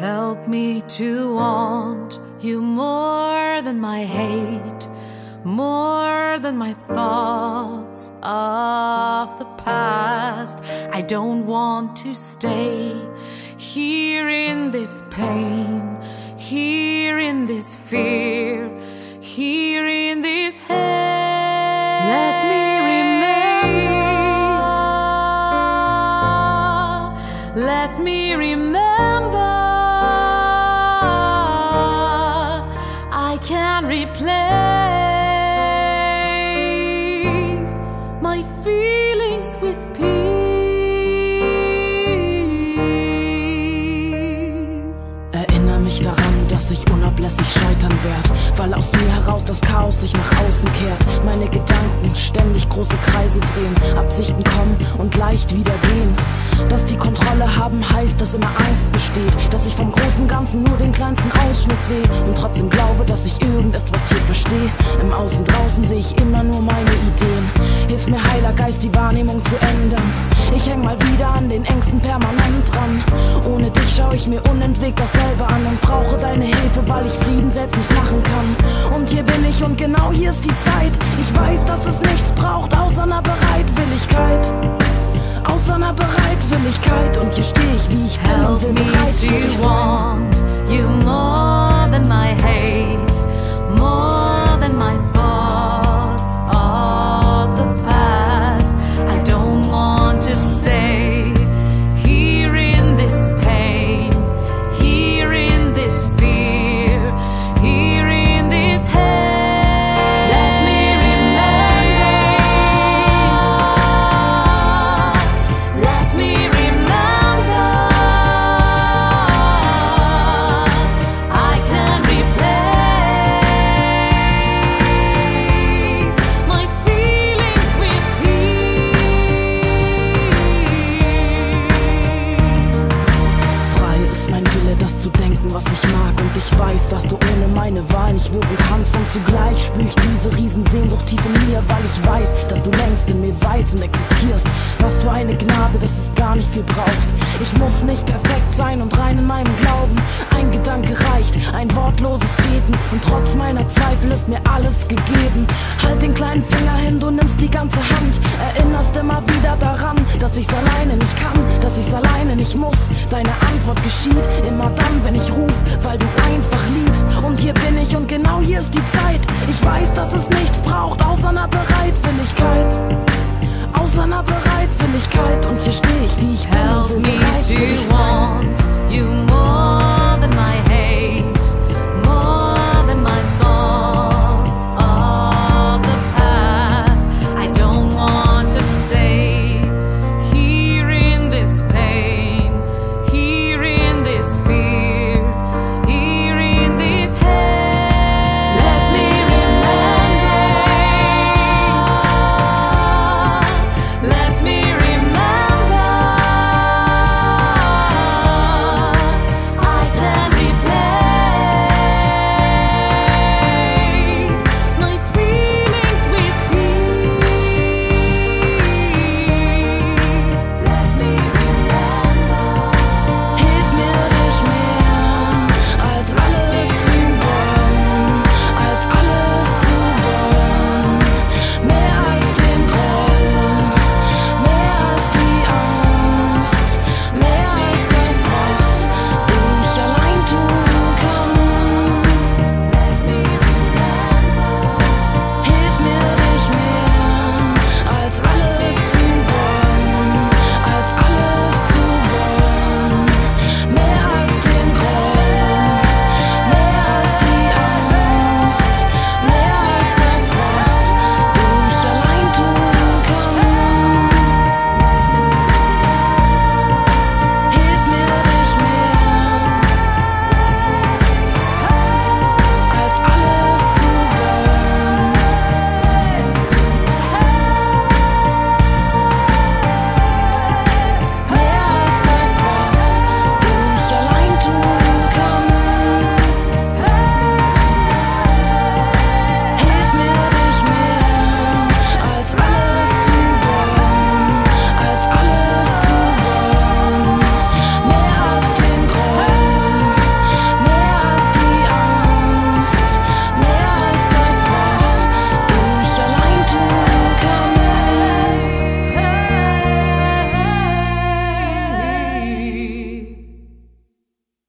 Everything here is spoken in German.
Help me to want you more than my hate, more than my thoughts of the past. I don't want to stay here in this pain, here in this fear, here in this hate. Let me remain. Let me remember. Can replace my feelings with peace. Erinnere mich daran, dass ich unablässig scheitern werd, weil aus mir heraus das Chaos sich nach außen kehrt. Meine Gedanken ständig große Kreise drehen, Absichten kommen und leicht wieder gehen. Dass die Kontrolle haben heißt, dass immer Angst besteht, dass ich vom großen Ganzen nur den kleinsten Ausschnitt sehe und trotzdem glaube, dass ich irgendetwas hier verstehe. Im Außen draußen sehe ich immer nur meine Ideen. Hilf mir, Heiler Geist, die Wahrnehmung zu ändern. Ich häng mal wieder an den Ängsten permanent dran. Ohne dich schaue ich mir unentwegt dasselbe an und brauche deine Hilfe, weil ich Frieden selbst nicht machen kann. Und hier bin ich und genau hier ist die Zeit. Ich Bereitwilligkeit und hier stehe ich, wie ich Help me to want das zu denken, was ich mag. Und ich weiß, dass du ohne meine Wahl nicht wirken kannst. Und zugleich spür ich diese Riesensehnsucht tief in mir, weil ich weiß, dass du längst in mir weilst und existierst. Was für eine Gnade, dass es gar nicht viel braucht. Ich muss nicht perfekt sein und rein in meinem Glauben. Ein Gedanke reicht, ein wortloses Beten. Und trotz meiner Zweifel ist mir alles gegeben. Halt den kleinen Finger hin, du nimmst die ganze Hand. Erinnerst immer wieder daran, dass ich's alleine nicht kann, dass ich's alleine nicht muss. Deine Antwort geschieht immer dann, wenn ich ruf, weil du einfach liebst. Und hier bin ich und genau hier ist die Zeit. Ich weiß, dass es nichts braucht außer einer Bereitwilligkeit.